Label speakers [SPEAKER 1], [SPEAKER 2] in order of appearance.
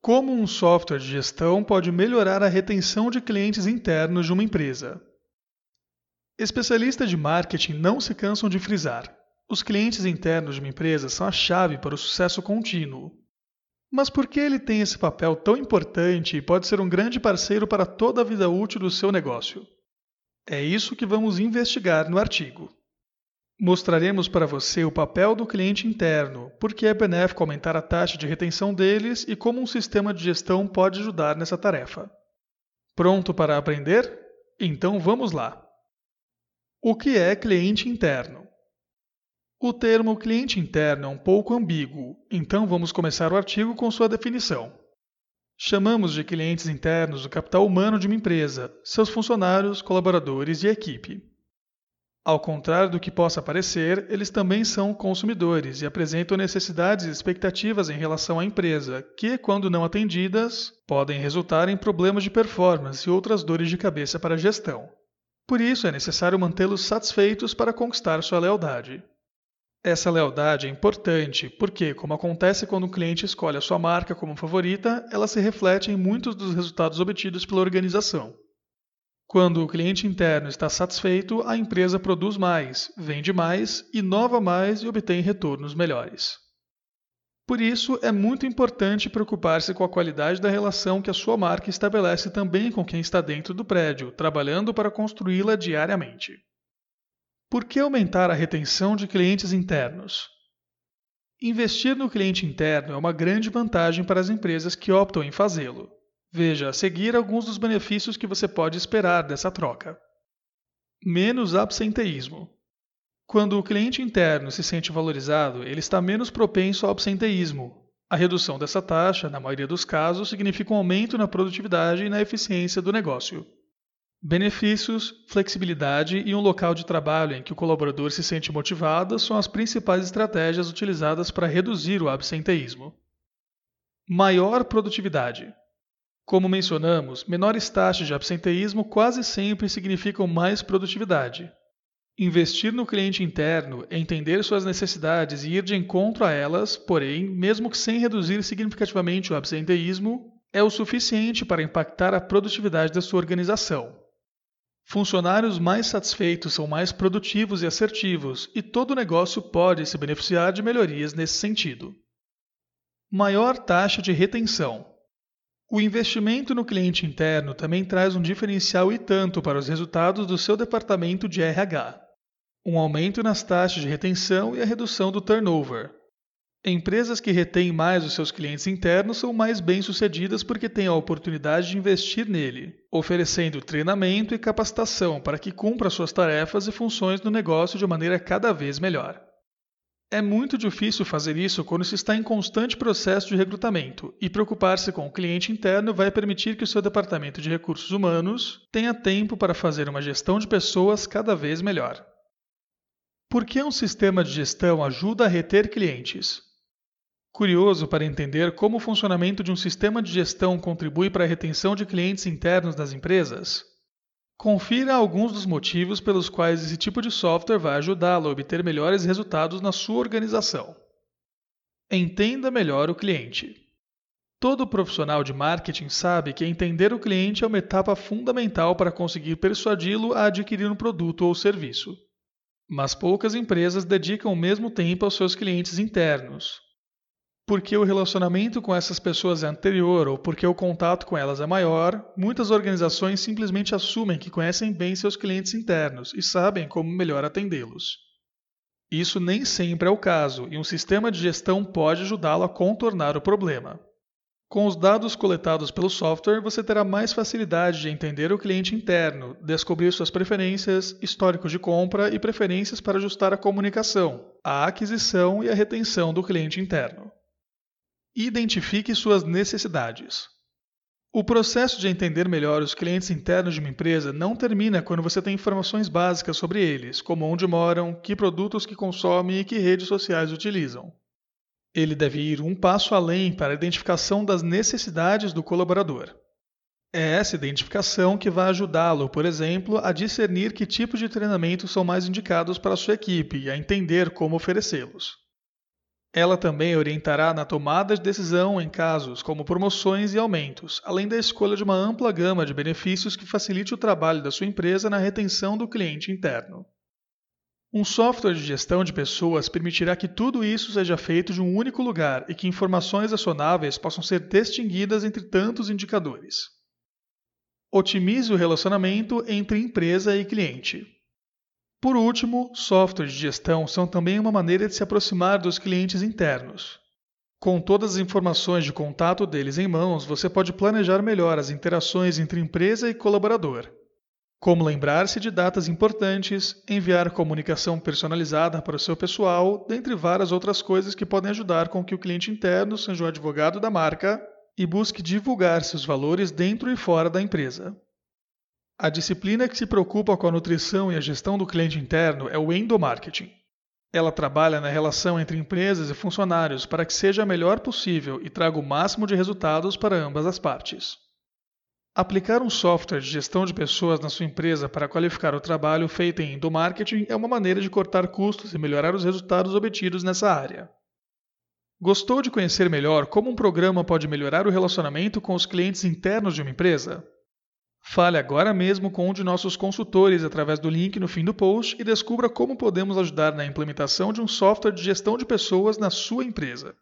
[SPEAKER 1] Como um software de gestão pode melhorar a retenção de clientes internos de uma empresa? Especialistas de marketing não se cansam de frisar: os clientes internos de uma empresa são a chave para o sucesso contínuo. Mas por que ele tem esse papel tão importante e pode ser um grande parceiro para toda a vida útil do seu negócio? É isso que vamos investigar no artigo. Mostraremos para você o papel do cliente interno, por que é benéfico aumentar a taxa de retenção deles e como um sistema de gestão pode ajudar nessa tarefa. Pronto para aprender? Então vamos lá! O que é cliente interno? O termo cliente interno é um pouco ambíguo, então vamos começar o artigo com sua definição. Chamamos de clientes internos o capital humano de uma empresa, seus funcionários, colaboradores e equipe. Ao contrário do que possa parecer, eles também são consumidores e apresentam necessidades e expectativas em relação à empresa, que, quando não atendidas, podem resultar em problemas de performance e outras dores de cabeça para a gestão. Por isso, é necessário mantê-los satisfeitos para conquistar sua lealdade. Essa lealdade é importante porque, como acontece quando um cliente escolhe a sua marca como favorita, ela se reflete em muitos dos resultados obtidos pela organização. Quando o cliente interno está satisfeito, a empresa produz mais, vende mais, inova mais e obtém retornos melhores. Por isso, é muito importante preocupar-se com a qualidade da relação que a sua marca estabelece também com quem está dentro do prédio, trabalhando para construí-la diariamente. Por que aumentar a retenção de clientes internos? Investir no cliente interno é uma grande vantagem para as empresas que optam em fazê-lo. Veja a seguir alguns dos benefícios que você pode esperar dessa troca. Menos absenteísmo. Quando o cliente interno se sente valorizado, ele está menos propenso ao absenteísmo. A redução dessa taxa, na maioria dos casos, significa um aumento na produtividade e na eficiência do negócio. Benefícios, flexibilidade e um local de trabalho em que o colaborador se sente motivado são as principais estratégias utilizadas para reduzir o absenteísmo. Maior produtividade. Como mencionamos, menores taxas de absenteísmo quase sempre significam mais produtividade. Investir no cliente interno, entender suas necessidades e ir de encontro a elas, porém, mesmo que sem reduzir significativamente o absenteísmo, é o suficiente para impactar a produtividade da sua organização. Funcionários mais satisfeitos são mais produtivos e assertivos, e todo negócio pode se beneficiar de melhorias nesse sentido. Maior taxa de retenção. O investimento no cliente interno também traz um diferencial e tanto para os resultados do seu departamento de RH. Um aumento nas taxas de retenção e a redução do turnover. Empresas que retêm mais os seus clientes internos são mais bem-sucedidas porque têm a oportunidade de investir nele, oferecendo treinamento e capacitação para que cumpra suas tarefas e funções no negócio de maneira cada vez melhor. É muito difícil fazer isso quando se está em constante processo de recrutamento, e preocupar-se com o cliente interno vai permitir que o seu departamento de recursos humanos tenha tempo para fazer uma gestão de pessoas cada vez melhor. Por que um sistema de gestão ajuda a reter clientes? Curioso para entender como o funcionamento de um sistema de gestão contribui para a retenção de clientes internos das empresas? Confira alguns dos motivos pelos quais esse tipo de software vai ajudá-lo a obter melhores resultados na sua organização. Entenda melhor o cliente. Todo profissional de marketing sabe que entender o cliente é uma etapa fundamental para conseguir persuadi-lo a adquirir um produto ou serviço. Mas poucas empresas dedicam o mesmo tempo aos seus clientes internos, porque o relacionamento com essas pessoas é anterior ou porque o contato com elas é maior, muitas organizações simplesmente assumem que conhecem bem seus clientes internos e sabem como melhor atendê-los. Isso nem sempre é o caso, e um sistema de gestão pode ajudá-lo a contornar o problema. Com os dados coletados pelo software, você terá mais facilidade de entender o cliente interno, descobrir suas preferências, históricos de compra e preferências para ajustar a comunicação, a aquisição e a retenção do cliente interno. Identifique suas necessidades. O processo de entender melhor os clientes internos de uma empresa não termina quando você tem informações básicas sobre eles, como onde moram, que produtos que consomem e que redes sociais utilizam. Ele deve ir um passo além para a identificação das necessidades do colaborador. É essa identificação que vai ajudá-lo, por exemplo, a discernir que tipos de treinamento são mais indicados para sua equipe e a entender como oferecê-los. Ela também orientará na tomada de decisão em casos como promoções e aumentos, além da escolha de uma ampla gama de benefícios que facilite o trabalho da sua empresa na retenção do cliente interno. Um software de gestão de pessoas permitirá que tudo isso seja feito de um único lugar e que informações acionáveis possam ser distinguidas entre tantos indicadores. Otimize o relacionamento entre empresa e cliente. Por último, softwares de gestão são também uma maneira de se aproximar dos clientes internos. Com todas as informações de contato deles em mãos, você pode planejar melhor as interações entre empresa e colaborador. Como lembrar-se de datas importantes, enviar comunicação personalizada para o seu pessoal, dentre várias outras coisas que podem ajudar com que o cliente interno seja o advogado da marca e busque divulgar seus valores dentro e fora da empresa. A disciplina que se preocupa com a nutrição e a gestão do cliente interno é o endomarketing. Ela trabalha na relação entre empresas e funcionários para que seja a melhor possível e traga o máximo de resultados para ambas as partes. Aplicar um software de gestão de pessoas na sua empresa para qualificar o trabalho feito em endomarketing é uma maneira de cortar custos e melhorar os resultados obtidos nessa área. Gostou de conhecer melhor como um programa pode melhorar o relacionamento com os clientes internos de uma empresa? Fale agora mesmo com um de nossos consultores através do link no fim do post e descubra como podemos ajudar na implementação de um software de gestão de pessoas na sua empresa.